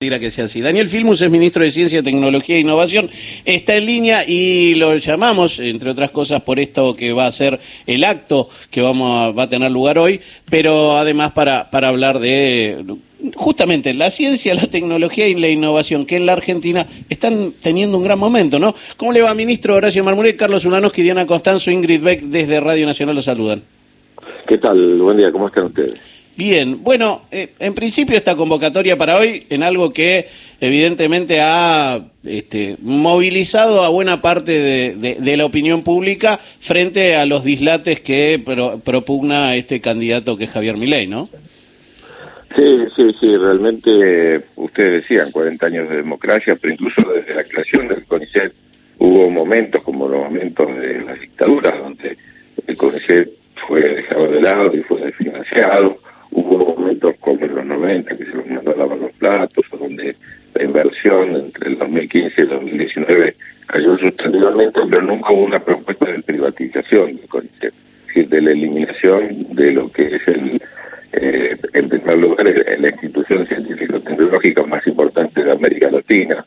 que sea así. Daniel Filmus es ministro de Ciencia, Tecnología e Innovación. Está en línea y lo llamamos, entre otras cosas, por esto que va a ser el acto que vamos a, va a tener lugar hoy, pero además para, hablar de justamente la ciencia, la tecnología y la innovación, que en la Argentina están teniendo un gran momento, ¿no? ¿Cómo le va, ministro Horacio Marmuré, Carlos Ulanowski, Diana Constanzo, Ingrid Beck, desde Radio Nacional los saludan? ¿Qué tal? Buen día, ¿cómo están ustedes? Bien, bueno, eh, en principio esta convocatoria para hoy en algo que evidentemente ha este, movilizado a buena parte de, la opinión pública frente a los dislates que propugna este candidato que es Javier Milei, ¿no? Sí, sí, sí, realmente ustedes decían 40 años de democracia, pero incluso desde la creación del CONICET hubo momentos como los momentos de las dictaduras donde el CONICET fue dejado de lado y fue desfinanciado Hubo momentos como en los 90 que se los mandó a lavar los platos, o donde la inversión entre el 2015 y el 2019 cayó sustantivamente, pero nunca hubo una propuesta de privatización del CONICET, es de la eliminación de lo que es el, eh, en primer lugar, la institución científico-tecnológica más importante de América Latina,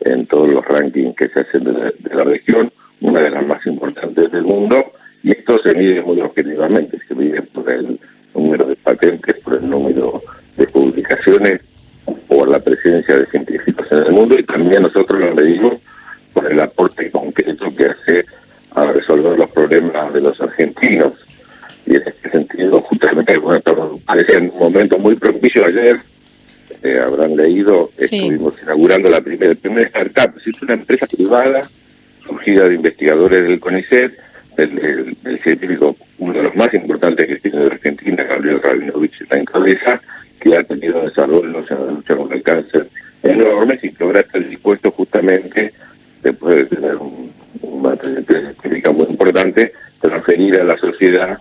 en todos los rankings que se hacen de la, de la región, una de las más importantes del mundo, y esto se mide muy objetivamente, se mide por el número de patentes, publicaciones, por la presencia de científicos en el mundo y también nosotros lo medimos por el aporte concreto que hace a resolver los problemas de los argentinos. Y en este sentido, justamente, bueno, parece un momento muy propicio ayer, eh, habrán leído, estuvimos inaugurando la primera, primera startup, es una empresa privada surgida de investigadores del CONICET, el, científico, uno de los más importantes que tiene de Argentina, Gabriel Rabinovich, en cabeza, que ha tenido desarrollos en la lucha contra el cáncer enormes y que ahora está dispuesto justamente, después de tener un, material científico muy importante, transferir a la sociedad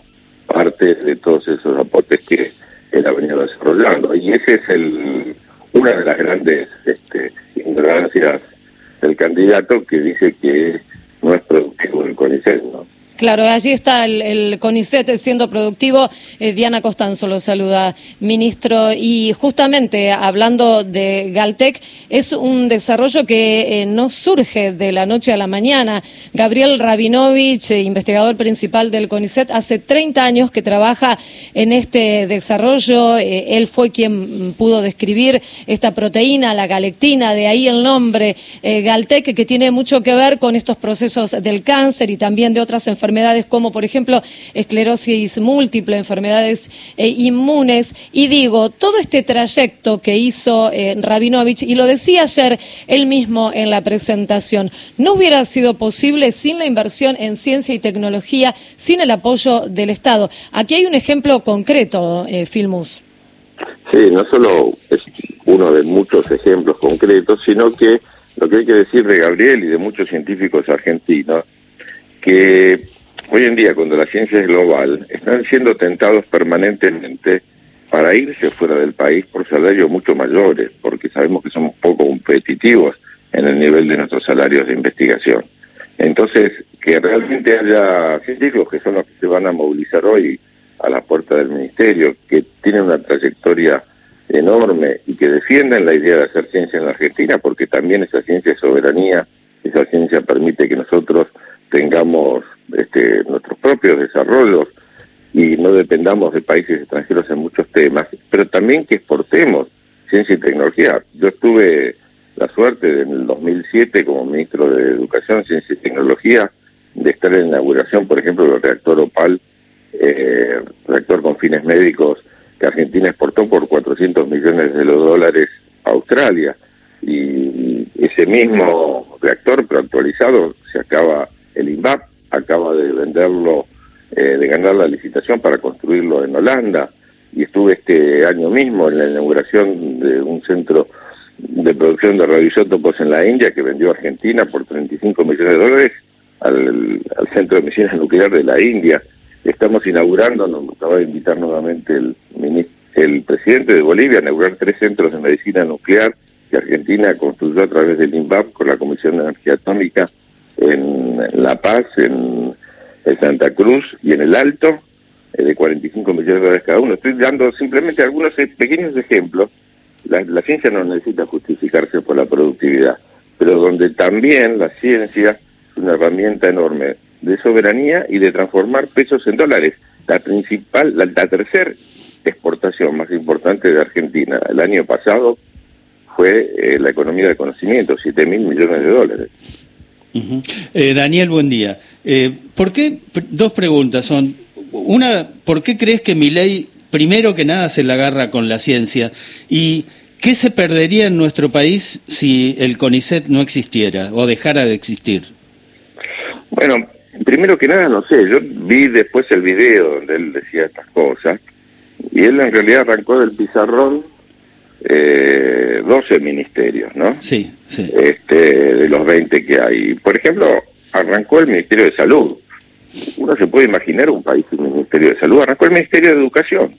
parte de todos esos aportes que él ha venido desarrollando. Y ese es el una de las grandes este, ignorancias del candidato que dice que no es productivo el CONICET, ¿no? Claro, allí está el, CONICET siendo productivo. Eh, Diana Costanzo lo saluda, ministro. Y justamente hablando de Galtec, es un desarrollo que eh, no surge de la noche a la mañana. Gabriel Rabinovich, eh, investigador principal del CONICET, hace 30 años que trabaja en este desarrollo. él fue quien pudo describir esta proteína, la galectina, de ahí el nombre Galtec, que tiene mucho que ver con estos procesos del cáncer y también de otras enfermedades enfermedades como, por ejemplo, esclerosis múltiple, enfermedades eh, inmunes. Y digo, todo este trayecto que hizo eh, Rabinovich, y lo decía ayer él mismo en la presentación, no hubiera sido posible sin la inversión en ciencia y tecnología, sin el apoyo del Estado. Aquí hay un ejemplo concreto, eh, Filmus. Sí, no solo es uno de muchos ejemplos concretos, sino que lo que hay que decir de Gabriel y de muchos científicos argentinos, que Hoy en día, cuando la ciencia es global, están siendo tentados permanentemente para irse fuera del país por salarios mucho mayores, porque sabemos que somos poco competitivos en el nivel de nuestros salarios de investigación. Entonces, que realmente haya científicos que son los que se van a movilizar hoy a la puerta del ministerio, que tienen una trayectoria enorme y que defienden la idea de hacer ciencia en la Argentina, porque también esa ciencia es soberanía, esa ciencia permite que nosotros tengamos este, nuestros propios desarrollos y no dependamos de países extranjeros en muchos temas, pero también que exportemos ciencia y tecnología. Yo estuve la suerte en el 2007 como ministro de Educación, Ciencia y Tecnología de estar en la inauguración, por ejemplo, del reactor OPAL, eh, reactor con fines médicos que Argentina exportó por 400 millones de dólares a Australia. Y ese mismo reactor, pero actualizado, se acaba el INVAP acaba de venderlo, eh, de ganar la licitación para construirlo en Holanda, y estuve este año mismo en la inauguración de un centro de producción de radioisótopos en la India que vendió Argentina por 35 millones de dólares al, Centro de Medicina Nuclear de la India. Estamos inaugurando, nos acaba de invitar nuevamente el, el presidente de Bolivia a inaugurar tres centros de medicina nuclear que Argentina construyó a través del INVAP con la Comisión de Energía Atómica en La Paz, en, Santa Cruz y en el Alto, eh, de 45 millones de dólares cada uno. Estoy dando simplemente algunos e-, pequeños ejemplos la, ciencia no necesita justificarse por la productividad, pero donde también la ciencia es una herramienta enorme de soberanía y de transformar pesos en dólares. La principal, la, la tercera exportación más importante de Argentina el año pasado fue eh, la economía de conocimiento, 7 mil millones de dólares. Ujú. Eh, Daniel, buen día. Eh, ¿Por qué? Dos preguntas son. Una, ¿por qué crees que mi ley, primero que nada, se la agarra con la ciencia? ¿Y qué se perdería en nuestro país si el CONICET no existiera o dejara de existir? Bueno, primero que nada, no sé, yo vi después el video donde él decía estas cosas, y él en realidad arrancó del pizarrón eh, 12 ministerios, ¿no? Sí, sí. Este, de los 20 que hay. Por ejemplo, arrancó el Ministerio de Salud. Uno se puede imaginar un país sin Ministerio de Salud. Arrancó el Ministerio de Educación.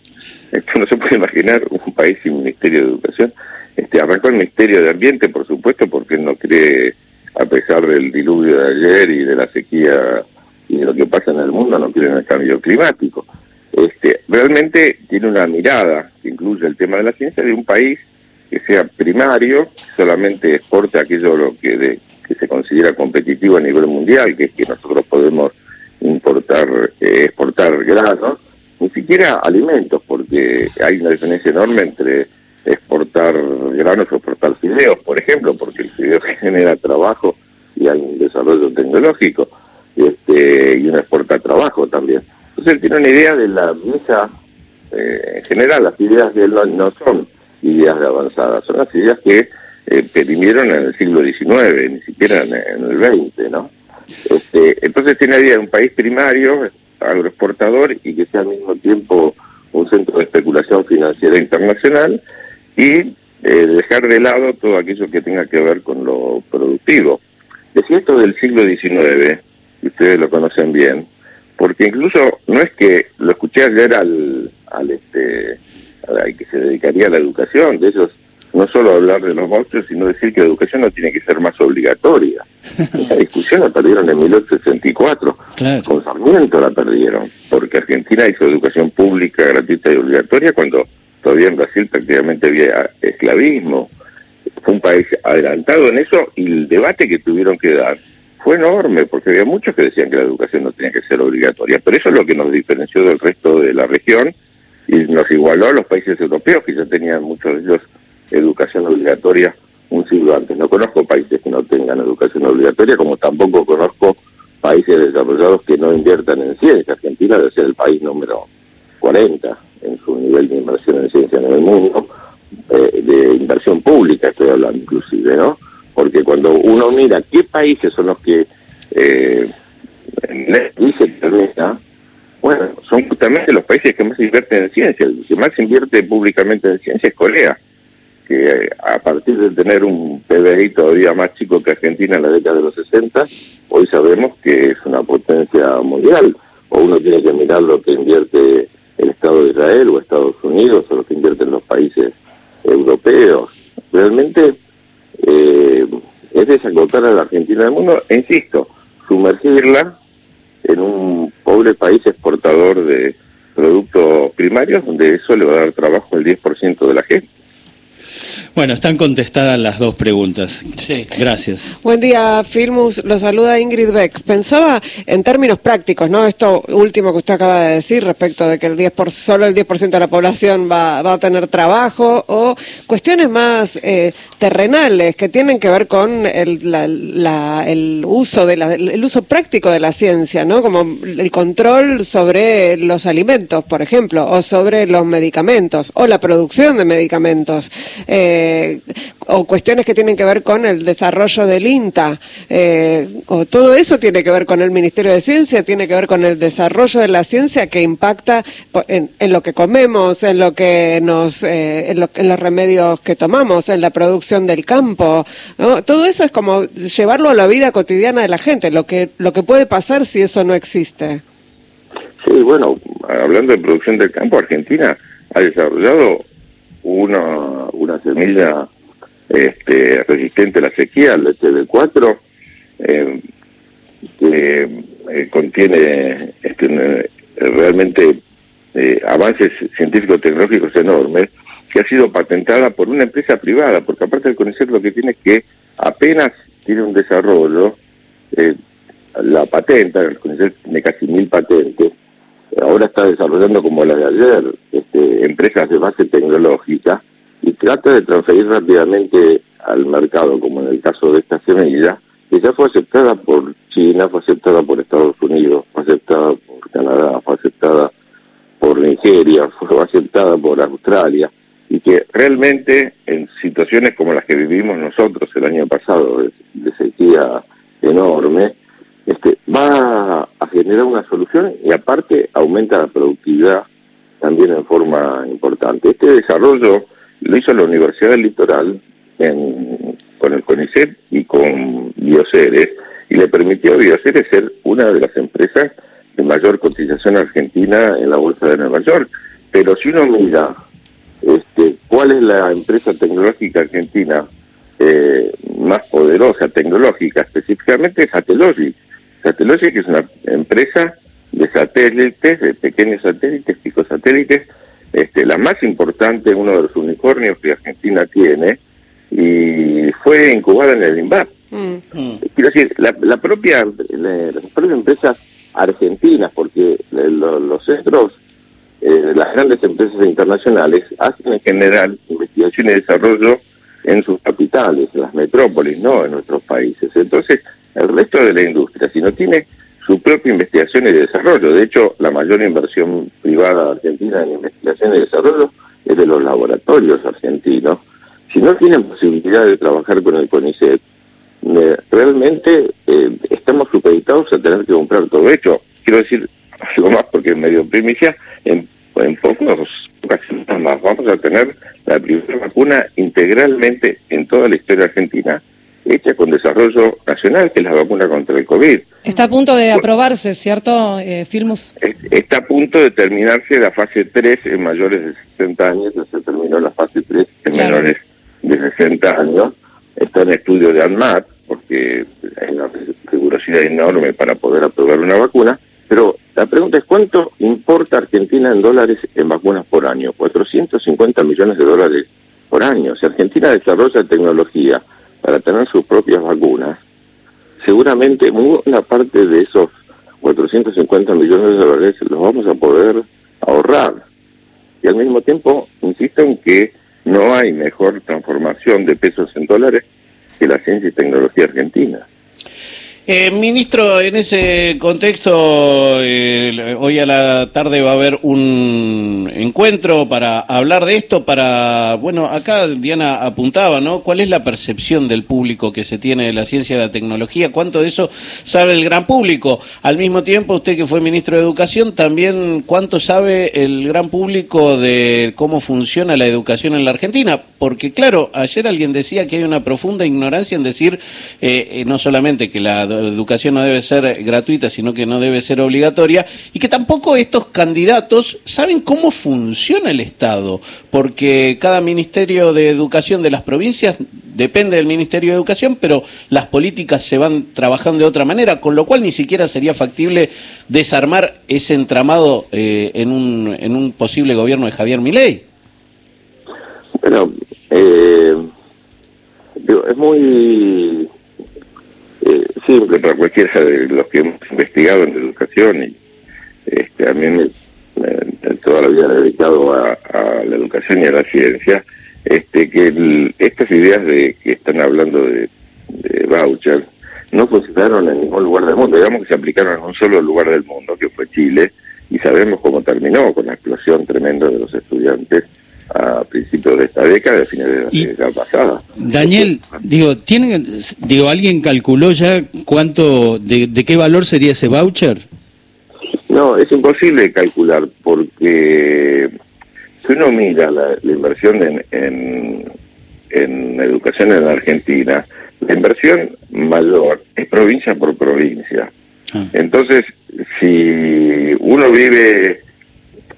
Esto no se puede imaginar un país sin Ministerio de Educación. Este, arrancó el Ministerio de Ambiente, por supuesto, porque no cree, a pesar del diluvio de ayer y de la sequía y de lo que pasa en el mundo, no cree en el cambio climático. Este, realmente tiene una mirada que incluye el tema de la ciencia de un país que sea primario, solamente exporte aquello lo que, de- que se considera competitivo a nivel mundial, que es que nosotros podemos importar, eh, exportar granos, ni siquiera alimentos, porque hay una diferencia enorme entre exportar granos o exportar fideos, por ejemplo, porque el fideo genera trabajo y hay un desarrollo tecnológico, este, y uno exporta trabajo también. Entonces él tiene una idea de la vieja, eh, en general las ideas de él no, son ideas de avanzadas, son las ideas que eh, en el siglo XIX, ni siquiera en, el XX, ¿no? Este, entonces tiene idea de un país primario, agroexportador y que sea al mismo tiempo un centro de especulación financiera internacional y eh, dejar de lado todo aquello que tenga que ver con lo productivo. Decía esto del siglo XIX, ustedes lo conocen bien, porque incluso no es que lo escuché ayer al, al este al que se dedicaría a la educación, de ellos no solo hablar de los monstruos, sino decir que la educación no tiene que ser más obligatoria. Esa discusión la perdieron en 1864. Claro. Con Sarmiento la perdieron, porque Argentina hizo educación pública, gratuita y obligatoria cuando todavía en Brasil prácticamente había esclavismo. Fue un país adelantado en eso y el debate que tuvieron que dar fue enorme, porque había muchos que decían que la educación no tenía que ser obligatoria. Pero eso es lo que nos diferenció del resto de la región y nos igualó a los países europeos, que ya tenían muchos de ellos educación obligatoria un siglo antes. No conozco países que no tengan educación obligatoria, como tampoco conozco países desarrollados que no inviertan en ciencia. Argentina debe ser el país número 40 en su nivel de inversión en ciencia en el mundo, eh, de inversión pública estoy hablando inclusive, ¿no? Porque cuando uno mira qué países son los que eh, dice termina, bueno, son justamente los países que más invierten en ciencia. El que más invierte públicamente en ciencia es Corea, que eh, a partir de tener un PBI todavía más chico que Argentina en la década de los 60, hoy sabemos que es una potencia mundial. O uno tiene que mirar lo que invierte el Estado de Israel o Estados Unidos o lo que invierten los países europeos. Realmente eh, es desacotar a la Argentina del mundo, e insisto, sumergirla en un pobre país exportador de productos primarios, donde eso le va a dar trabajo al 10% de la gente. Bueno, están contestadas las dos preguntas. Sí. Gracias. Buen día, Filmus. Lo saluda Ingrid Beck. Pensaba en términos prácticos, ¿no? Esto último que usted acaba de decir respecto de que el 10 por, solo el 10% de la población va, va a tener trabajo o cuestiones más eh, terrenales que tienen que ver con el, la- la- el uso de la, el uso práctico de la ciencia, ¿no? Como el control sobre los alimentos, por ejemplo, o sobre los medicamentos o la producción de medicamentos. Eh, o cuestiones que tienen que ver con el desarrollo del INTA, eh, o todo eso tiene que ver con el Ministerio de Ciencia, tiene que ver con el desarrollo de la ciencia que impacta en, lo que comemos, en lo que nos, eh, en, lo- en los remedios que tomamos, en la producción del campo. Todo eso es como llevarlo a la vida cotidiana de la gente, lo que, lo que puede pasar si eso no existe. Sí, bueno, hablando de producción del campo, Argentina ha desarrollado una, una semilla este, resistente a la sequía, el TB4, eh, que eh, contiene este, eh, realmente eh, avances científicos tecnológicos enormes que ha sido patentada por una empresa privada, porque aparte el CONICET lo que tiene es que apenas tiene un desarrollo, la patenta, el CONICET tiene casi mil patentes, ahora está desarrollando como la de ayer, este, empresas de base tecnológica, y trata de transferir rápidamente al mercado, como en el caso de esta semilla, que ya fue aceptada por China, fue aceptada por Estados Unidos, fue aceptada por Canadá, fue aceptada por Nigeria, fue aceptada por Australia, y que realmente en situaciones como las que vivimos nosotros el año pasado, de, sequía enorme, este, va a generar una solución y aparte aumenta la productividad también en forma importante. Este desarrollo lo hizo la Universidad del Litoral con el CONICET y con Bioceres, y le permitió a Bioceres ser una de las empresas de mayor cotización argentina en la Bolsa de Nueva York. Pero si uno mira este, cuál es la empresa tecnológica argentina eh, más poderosa, tecnológica, específicamente Satellogic. Satellogic es una empresa de satélites, de pequeños satélites, picosatélites, este, la más importante, uno de los unicornios que Argentina tiene, y fue incubada en el INVAP. Mm. Quiero decir, la, propia, las propias empresas argentinas, porque los centros, eh, las grandes empresas internacionales hacen en general investigación y desarrollo en sus capitales, en las metrópolis, no en nuestros países. Entonces, el resto de la industria, si no tiene su propia investigación y desarrollo, de hecho, la mayor inversión privada argentina en investigación y desarrollo es de los laboratorios argentinos, si no tienen posibilidad de trabajar con el CONICET, eh, realmente eh, estamos supeditados a tener que comprar todo. Hecho. Quiero decir algo más porque en medio primicia, en, en pocos más vamos a tener la primera vacuna integralmente en toda la historia argentina hecha con desarrollo nacional, que es la vacuna contra el COVID. Está a punto de aprobarse, ¿cierto, eh, Filmus? Está a punto de terminarse la fase 3 en mayores de 60 años, ya se terminó la fase 3 en menores de 60 años, está en estudio de ANMAT, porque hay una rigurosidad enorme para poder aprobar una vacuna, pero la pregunta es cuánto importa Argentina en dólares en vacunas por año, 450 millones de dólares por año. Si Argentina desarrolla tecnología para tener sus propias vacunas, seguramente una parte de esos 450 millones de dólares los vamos a poder ahorrar. Y al mismo tiempo, insisto en que no hay mejor transformación de pesos en dólares que la ciencia y tecnología argentina. Eh, ministro, en ese contexto, eh, hoy a la tarde va a haber un encuentro para hablar de esto, para, bueno, acá Diana apuntaba, ¿no? ¿Cuál es la percepción del público que se tiene de la ciencia y la tecnología? ¿Cuánto de eso sabe el gran público? Al mismo tiempo, usted que fue ministro de Educación, también, ¿cuánto sabe el gran público de cómo funciona la educación en la Argentina? Porque, claro, ayer alguien decía que hay una profunda ignorancia en decir, eh, no solamente que la educación no debe ser gratuita, sino que no debe ser obligatoria, y que tampoco estos candidatos saben cómo funciona el Estado, porque cada Ministerio de Educación de las provincias depende del Ministerio de Educación, pero las políticas se van trabajando de otra manera, con lo cual ni siquiera sería factible desarmar ese entramado eh, en, un, en un posible gobierno de Javier Milei. Bueno, eh, es muy eh, simple para cualquiera de los que hemos investigado en educación y este, a mí me, toda la vida he dedicado a, la educación y a la ciencia, este, que estas ideas de que están hablando de, de voucher no funcionaron en ningún lugar del mundo, digamos que se aplicaron en un solo lugar del mundo, que fue Chile, y sabemos cómo terminó con la explosión tremenda de los estudiantes a principios de esta década, a fines de la década pasada. Daniel, digo, ¿tiene, digo, ¿alguien calculó ya cuánto, de, qué valor sería ese voucher? No, es imposible calcular porque si uno mira la, inversión en, en, educación en la Argentina, la inversión mayor es provincia por provincia. Ah. Entonces, si uno vive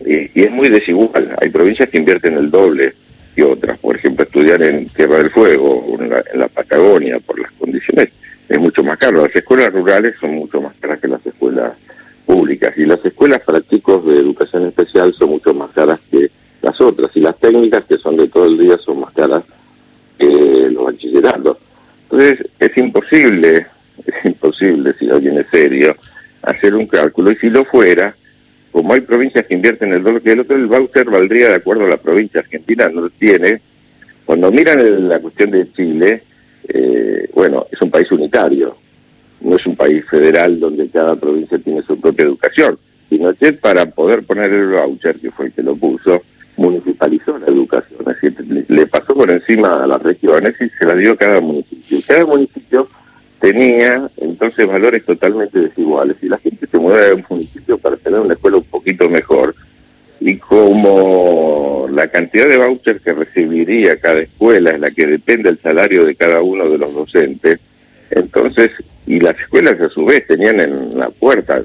y, es muy desigual. Hay provincias que invierten el doble que otras. Por ejemplo, estudiar en Tierra del Fuego o en la, Patagonia por las condiciones es mucho más caro. Las escuelas rurales son mucho más caras que las escuelas públicas y las escuelas para chicos de educación especial son mucho más caras que las otras. Y las técnicas, que son de todo el día, son más caras que los bachilleratos. Entonces, es imposible, es imposible, si alguien es serio, hacer un cálculo. Y si lo fuera, como hay provincias que invierten el dólar que el otro, el voucher valdría de acuerdo a la provincia. Argentina no lo tiene. Cuando miran la cuestión de Chile, eh, bueno, es un país unitario, no es un país federal donde cada provincia tiene su propia educación. Pinochet, para poder poner el voucher, que fue el que lo puso, municipalizó la educación, decir, le pasó por encima a las regiones y se la dio a cada municipio. Cada municipio tenía entonces valores totalmente desiguales y la gente se mueve de un municipio para tener una escuela un poquito mejor y como la cantidad de vouchers que recibiría cada escuela es la que depende del salario de cada uno de los docentes, entonces, y las escuelas a su vez tenían en la puerta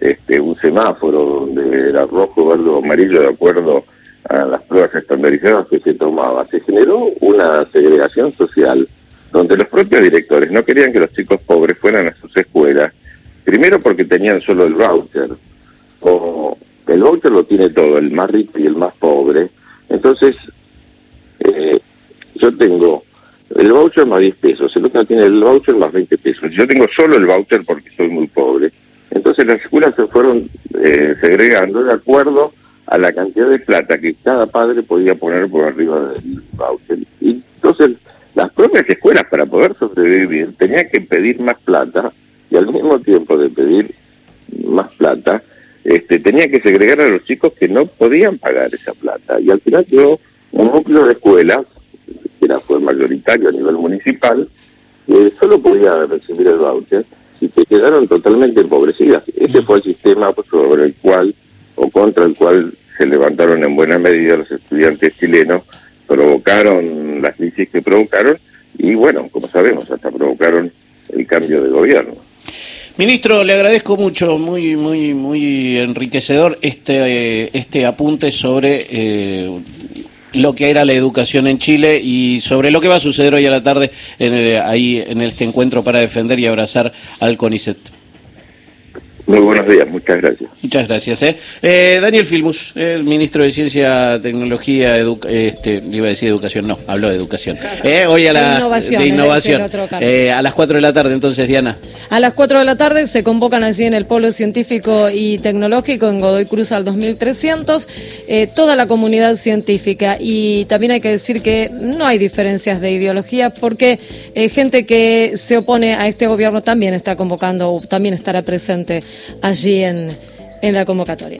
este, un semáforo donde era rojo, verde o amarillo de acuerdo a las pruebas estandarizadas que se tomaba. Se generó una segregación social donde los propios directores no querían que los chicos pobres fueran a sus escuelas, primero porque tenían solo el voucher, o el voucher lo tiene todo, el más rico y el más pobre. Entonces, eh, yo tengo el voucher más 10 pesos, el otro tiene el voucher más 20 pesos. Yo tengo solo el voucher porque soy muy pobre. Entonces las escuelas se fueron eh, segregando de acuerdo a la cantidad de plata que cada padre podía poner por arriba del voucher. Y entonces las propias escuelas para poder sobrevivir tenían que pedir más plata y al mismo tiempo de pedir más plata, este, tenía que segregar a los chicos que no podían pagar esa plata. Y al final quedó un núcleo de escuelas, fue mayoritario a nivel municipal, que solo podía recibir el voucher y que quedaron totalmente empobrecidas. Ese fue el sistema sobre el cual o contra el cual se levantaron en buena medida los estudiantes chilenos, provocaron las crisis que provocaron y bueno, como sabemos, hasta provocaron el cambio de gobierno. Ministro, le agradezco mucho, muy, muy, muy enriquecedor este, este apunte sobre eh, lo que era la educación en Chile y sobre lo que va a suceder hoy a la tarde en ahí en este encuentro para defender y abrazar al CONICET. Muy buenos días, muchas gracias. Muchas gracias. ¿eh? Eh, Daniel Filmus, el ministro de Ciencia, Tecnología, este, iba a decir educación, no, habló de educación. Eh, hoy a la de innovación. a las 4 de la tarde, entonces, Diana. A las 4 de la tarde se convocan allí en el Polo Científico y Tecnológico en Godoy Cruz al 2300 toda la comunidad científica. Y también hay que decir que no hay diferencias de ideología porque gente que se opone a este gobierno también está convocando, también estará presente allí en, en la convocatoria.